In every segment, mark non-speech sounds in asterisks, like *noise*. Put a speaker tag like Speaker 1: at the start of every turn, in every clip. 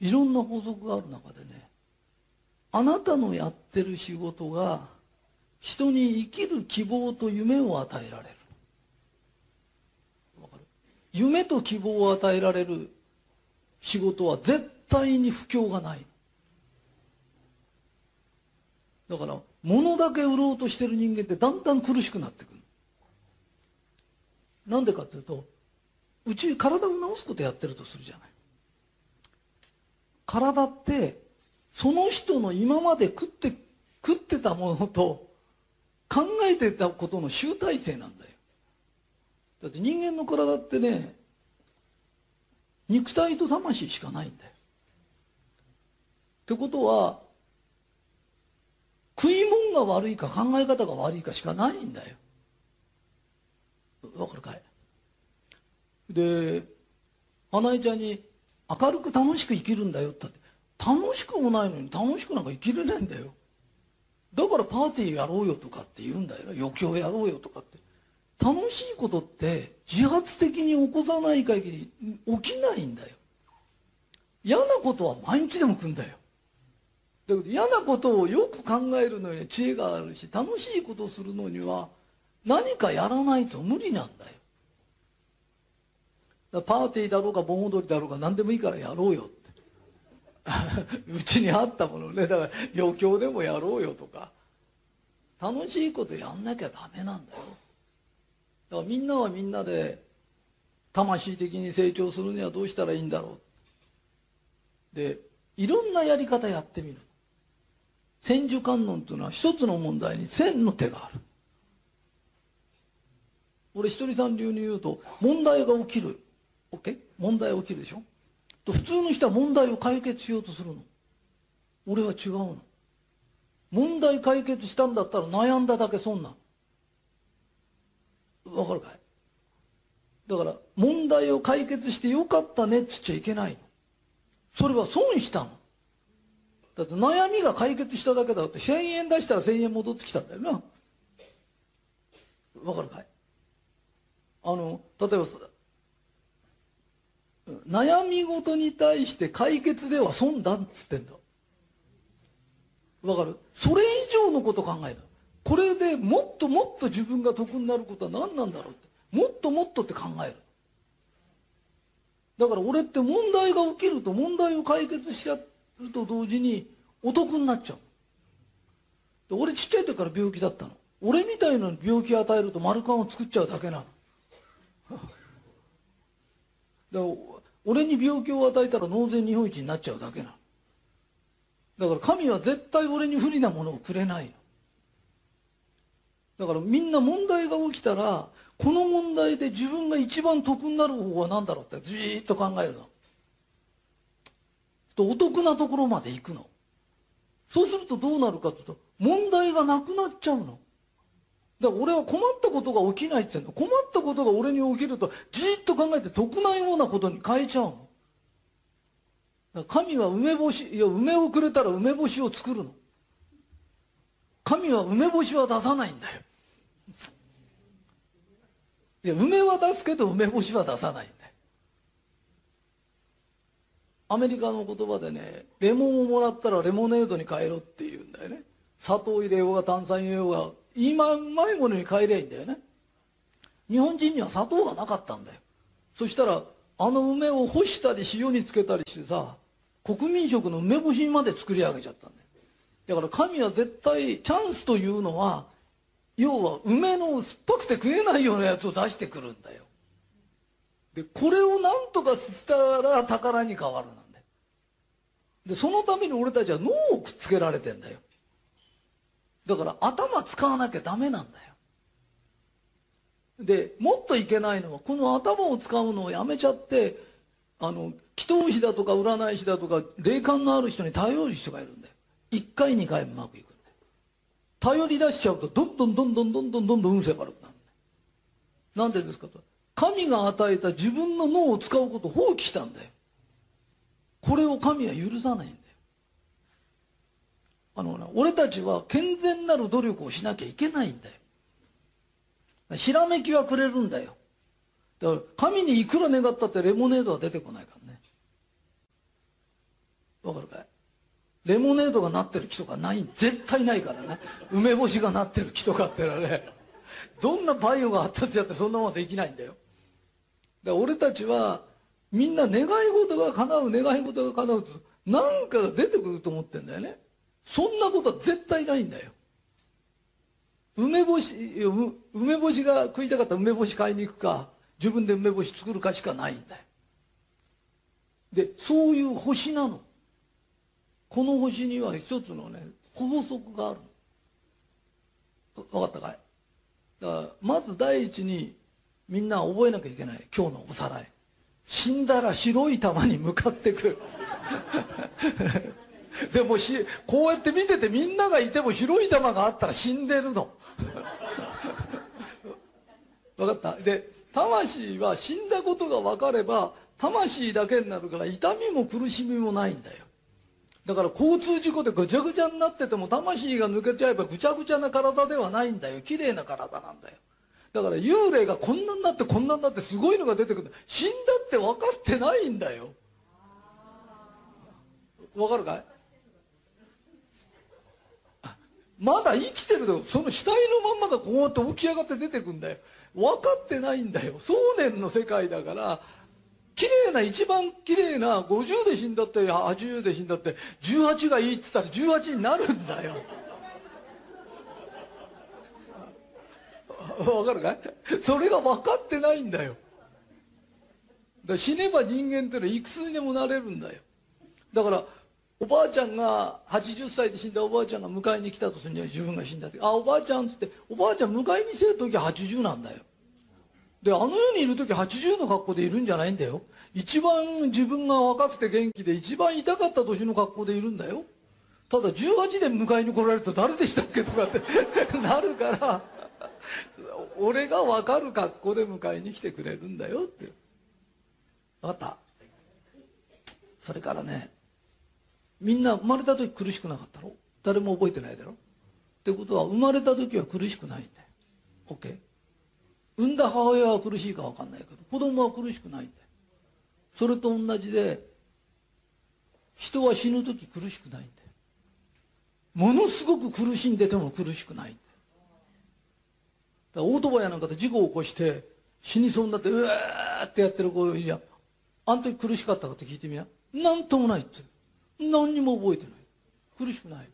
Speaker 1: いろんな法則がある中でねあなたのやってる仕事が人に生きる希望と夢を与えられる。夢と希望を与えられる仕事は絶対に不況がない。だから物だけ売ろうとしてる人間ってだんだん苦しくなってくる。なんでかっていうとうち体を治すことやってるとするじゃない。体ってその人の今まで食って食ってたものと考えてたことの集大成なんだよ。だって人間の体ってね肉体と魂しかないんだよ。ってことは食い物が悪いか考え方が悪いかしかないんだよ。わかるかい？で花江ちゃんに明るく楽しく生きるんだよって。楽しくもないのに楽しくなんか生きれないんだよ。だからパーティーやろうよとかって言うんだよ。余興やろうよとかって。楽しいことって自発的に起こさない限り起きないんだよ。嫌なことは毎日でも来んだよ。だけど嫌なことをよく考えるのに知恵があるし楽しいことするのには何かやらないと無理なんだよ。パーティーだろうか盆踊りだろうか何でもいいからやろうよって。*laughs* うちにあったものねだから余興でもやろうよとか。楽しいことやんなきゃダメなんだよ。だからみんなはみんなで魂的に成長するにはどうしたらいいんだろう。でいろんなやり方やってみる。千手観音というのは一つの問題に千の手がある。俺一人さん流に言うと問題が起きる。OK? 問題起きるでしょ？と普通の人は問題を解決しようとするの。俺は違うの。問題解決したんだったら悩んだだけ損なわかるかい？だから問題を解決してよかったねっつっちゃいけないの。それは損したの。だって悩みが解決しただけだって1000円出したら1000円戻ってきたんだよな。わかるかい？あの例えば悩み事に対して解決では損だっつってんだ。わかる？それ以上のこと考えるこれでもっともっと自分が得になることは何なんだろうって。もっともっとって考える。だから俺って問題が起きると問題を解決しちゃうと同時にお得になっちゃう。俺ちっちゃい時から病気だったの。俺みたいなのに病気与えると丸カンを作っちゃうだけなの。だから俺に病気を与えたら納税日本一になっちゃうだけなの。だから神は絶対俺に不利なものをくれないの。だからみんな問題が起きたらこの問題で自分が一番得になる方法は何だろうってじーっと考えるの。とお得なところまで行くの。そうするとどうなるかというと問題がなくなっちゃうの。だ俺は困ったことが起きないって言うの困ったことが俺に起きるとじっと考えて得ないようなことに変えちゃうの。神は梅干しいや梅をくれたら梅干しを作るの。神は梅干しは出さないんだよ。いや梅は出すけど梅干しは出さないんだよ。アメリカの言葉でねレモンをもらったらレモネードに変えろって言うんだよね。砂糖入れようが炭酸入れようが今うまいものに変えりゃいいんだよね。日本人には砂糖がなかったんだよ。そしたらあの梅を干したり塩につけたりしてさ国民食の梅干しまで作り上げちゃったんだよ。だから神は絶対チャンスというのは要は梅の酸っぱくて食えないようなやつを出してくるんだよ。でこれを何とかしたら宝に変わるなんだよ。でそのために俺たちは脳をくっつけられてんだよ。だから頭使わなきゃダメなんだよ。でもっといけないのはこの頭を使うのをやめちゃってあの祈祷師だとか占い師だとか霊感のある人に頼る人がいるんだよ。1回2回うまくいくんだよ。頼り出しちゃうとどんどんどんどんどんどんどん運勢悪くなるんだよなんでですかと神が与えた自分の脳を使うことを放棄したんだよこれを神は許さないんだよあの俺たちは健全なる努力をしなきゃいけないんだよ。ひらめきはくれるんだよ。だから神にいくら願ったってレモネードは出てこないからね。わかるかい？レモネードがなってる木とかない絶対ないからね。梅干しがなってる木とかってのはね。どんなバイオが発達やってそんなもんできないんだよ。だから俺たちはみんな願い事が叶う願い事が叶うと何かが出てくると思ってんだよね。そんなことは絶対ないんだよ。梅干し梅干しが食いたかったら梅干し買いに行くか自分で梅干し作るかしかないんだよ。でそういう星なの。この星には一つのね法則がある分かったかい？だからまず第一にみんな覚えなきゃいけない。今日のおさらい。死んだら白い玉に向かってくる。*laughs* でもしこうやって見ててみんながいても白い玉があったら死んでるの。*laughs* 分かった？で魂は死んだことが分かれば魂だけになるから痛みも苦しみもないんだよ。だから交通事故でぐちゃぐちゃになってても魂が抜けちゃえばぐちゃぐちゃな体ではないんだよ。綺麗な体なんだよ。だから幽霊がこんなになってこんなになってすごいのが出てくる。死んだって分かってないんだよ。分かるかい？まだ生きてるよその死体のまんまがこうやって起き上がって出てくんだよ。分かってないんだよ。想念の世界だから綺麗な一番綺麗な50で死んだって80で死んだって18がいいっつったら18になるんだよ。*laughs* わかるかい？それが分かってないんだよ。だ死ねば人間ってのはいくつにでもなれるんだよ。だからおばあちゃんが80歳で死んだおばあちゃんが迎えに来たとするには自分が死んだってあおばあちゃんっつっておばあちゃん迎えにせる時80なんだよ。であの世にいる時80の格好でいるんじゃないんだよ。一番自分が若くて元気で一番痛かった年の格好でいるんだよ。ただ18で迎えに来られると誰でしたっけとかって *laughs* なるから俺が分かる格好で迎えに来てくれるんだよって。分かった。それからねみんな生まれた時苦しくなかったろ誰も覚えてないだろ？ってことは生まれた時は苦しくないんだよ。OK 産んだ母親は苦しいか分かんないけど子供は苦しくないんだよ。それと同じで人は死ぬ時苦しくないんだよ。ものすごく苦しんでても苦しくないんだよ。だからオートバイなんかで事故を起こして死にそうになってうわーってやってる子いやあん時苦しかったかって聞いてみな。何ともないって。何にも覚えてない。苦しくない。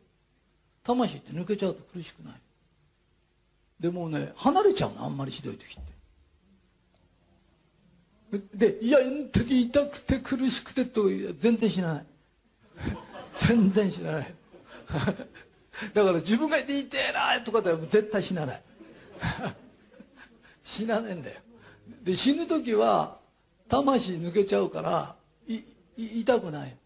Speaker 1: 魂って抜けちゃうと苦しくない。でもね離れちゃうのあんまりひどい時って。でいやあの時痛くて苦しくてと全然知らない。全然知らない。だから自分がいて痛えなとかでは絶対死なない。死なねえんだよ。で死ぬ時は魂抜けちゃうからい痛くない。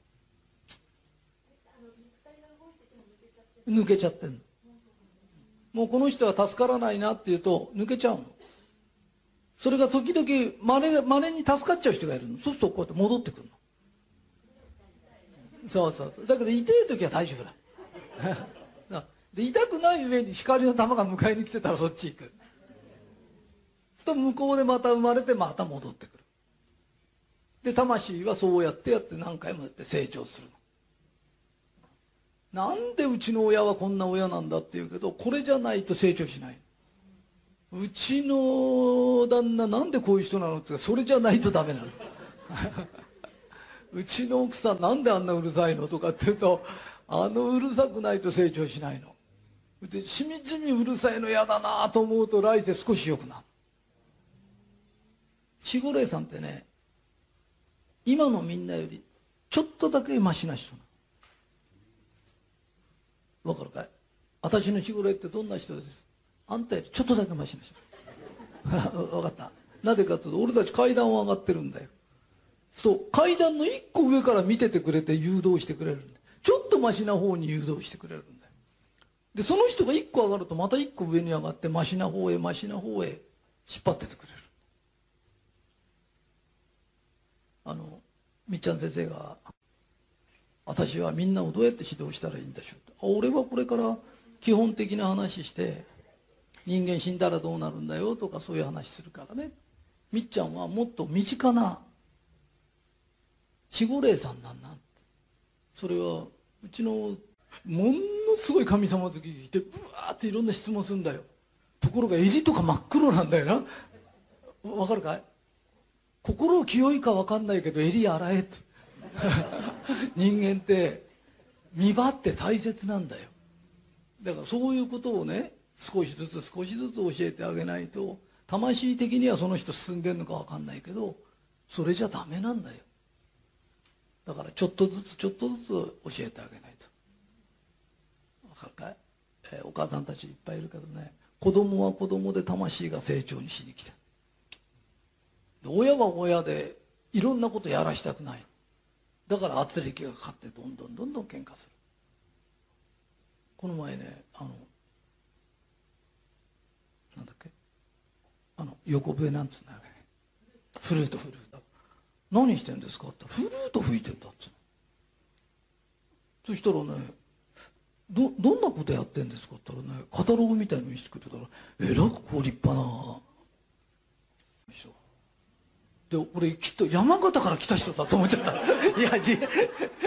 Speaker 1: 抜けちゃってんもうこの人は助からないなっていうと抜けちゃうの。それが時々まれまれに助かっちゃう人がいるの。そうするとこうやって戻ってくるの。そうそうそう。だけど痛い時は大丈夫だ。*laughs* で痛くない上に光の玉が迎えに来てたらそっち行く。と向こうでまた生まれてまた戻ってくる。で魂はそうやってやって何回もやって成長するなんでうちの親はこんな親なんだって言うけどこれじゃないと成長しない。うちの旦那なんでこういう人なのってそれじゃないとダメなの。*laughs* うちの奥さんなんであんなうるさいのとかって言うとあのうるさくないと成長しないの。でしみじみうるさいの嫌だなと思うと来世少し良くなる。守護霊さんってね今のみんなよりちょっとだけマシな人なわかるかい？私の守護霊ってどんな人です？あんたよりちょっとだけマシな人。*laughs* 分かった。なぜかというと俺たち階段を上がってるんだよ。そう階段の一個上から見ててくれて誘導してくれるんだちょっとマシな方に誘導してくれるんだよ。でその人が一個上がるとまた一個上に上がってマシな方へマシな方へ引っ張っててくれる。あのみっちゃん先生が「私はみんなをどうやって指導したらいいんでしょう」俺はこれから基本的な話して人間死んだらどうなるんだよとかそういう話するからね。みっちゃんはもっと身近な守護霊さんなんなそれはうちのものすごい神様好きがいてブワーっていろんな質問するんだよ。ところが襟とか真っ黒なんだよな。わかるかい？心清いか分かんないけど襟洗えって。*laughs* 人間って見張って大切なんだよ。だからそういうことをね少しずつ少しずつ教えてあげないと魂的にはその人進んでるのか分かんないけどそれじゃダメなんだよ。だからちょっとずつちょっとずつ教えてあげないと。分かるかい、えー、お母さんたちいっぱいいるけどね子供は子供で魂が成長にしに来て親は親でいろんなことやらしたくない。だから圧力がかかってどんどんどんどん喧嘩する。この前ねあのなんだっけ？あの横笛なんつうんだよね。フルートフルート。何してんですかって。フルート吹いてんだっつうそしたらねどどんなことやってんですかって言ったらねカタログみたいの見せてくれたらえらくこう立派なで俺きっと山形から来た人だと思っちゃった。*laughs* いや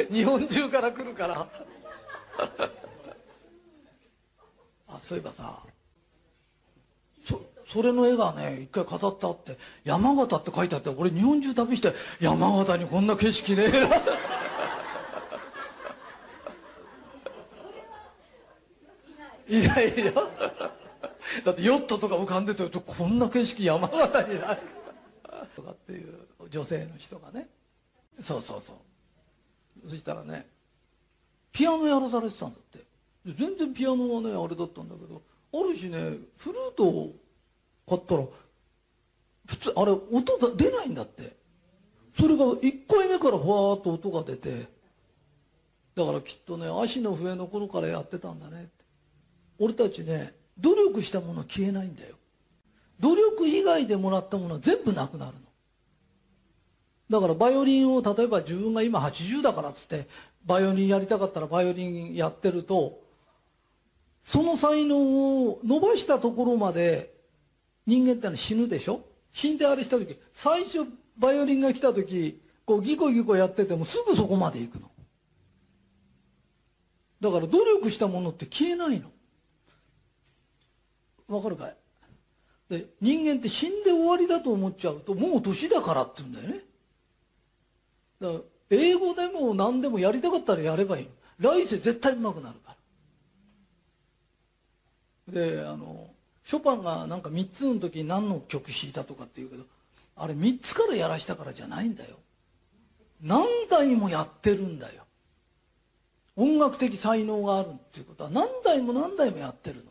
Speaker 1: 日本中から来るから。*laughs* あそういえばさそそれの絵がね一回飾ってあって山形って書いてあって俺日本中旅して山形にこんな景色ね。え *laughs* いやいやだってヨットとか浮かんでてるとこんな景色山形にないっていう女性の人がね。そうそうそう。そしたらねピアノやらされてたんだって。全然ピアノはねあれだったんだけどあるしねフルートを買ったら普通あれ音出ないんだって。それが1回目からふわーっと音が出てだからきっとね足の笛の頃からやってたんだねって。俺たちね努力したものは消えないんだよ。努力以外でもらったものは全部なくなるの。だからバイオリンを例えば自分が今80だからっつってバイオリンやりたかったらバイオリンやってるとその才能を伸ばしたところまで人間ってのは死ぬでしょ？死んであれした時最初バイオリンが来た時こうギコギコやっててもすぐそこまで行くの。だから努力したものって消えないの。わかるかい？で人間って死んで終わりだと思っちゃうともう年だからって言うんだよね。だから英語でも何でもやりたかったらやればいい来世絶対うまくなるから。であのショパンがなんか3つの時に何の曲弾いたとかって言うけどあれ3つからやらしたからじゃないんだよ。何代もやってるんだよ。音楽的才能があるっていうことは何代も何代もやってる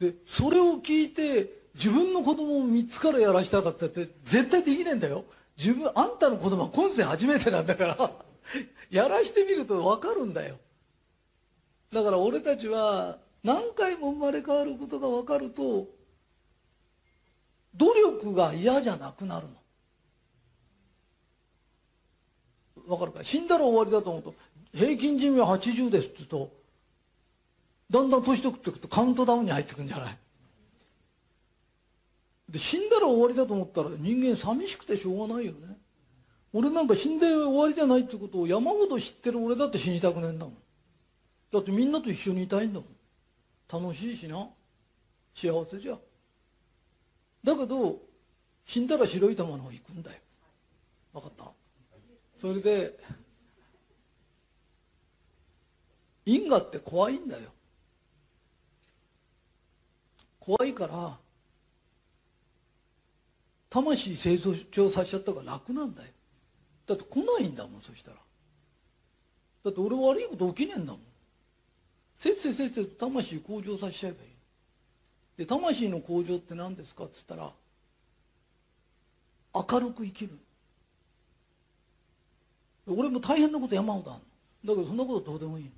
Speaker 1: の。でそれを聞いて自分の子供を3つからやらしたかったって絶対できないんだよ。自分あんたの子供は今世初めてなんだから *laughs* やらしてみると分かるんだよ。だから俺たちは何回も生まれ変わることが分かると努力が嫌じゃなくなるの。分かるか？死んだら終わりだと思うと平均寿命80ですって言うとだんだん年取っていくとカウントダウンに入ってくんじゃない？で死んだら終わりだと思ったら人間寂しくてしょうがないよね。俺なんか死んで終わりじゃないってことを山ほど知ってる俺だって死にたくねえんだもん。だってみんなと一緒にいたいんだもん。楽しいしな。幸せじゃ。だけど死んだら白い玉の方行くんだよ。分かった？それで因果って怖いんだよ。怖いから魂成長させちゃったから楽なんだよ。だって来ないんだもんそしたら。だって俺悪いこと起きねえんだもん。せっせせっせと魂向上させちゃえばいい。で魂の向上って何ですかっつったら明るく生きる。俺も大変なこと山ほどあるだけどそんなことどうでもいいの。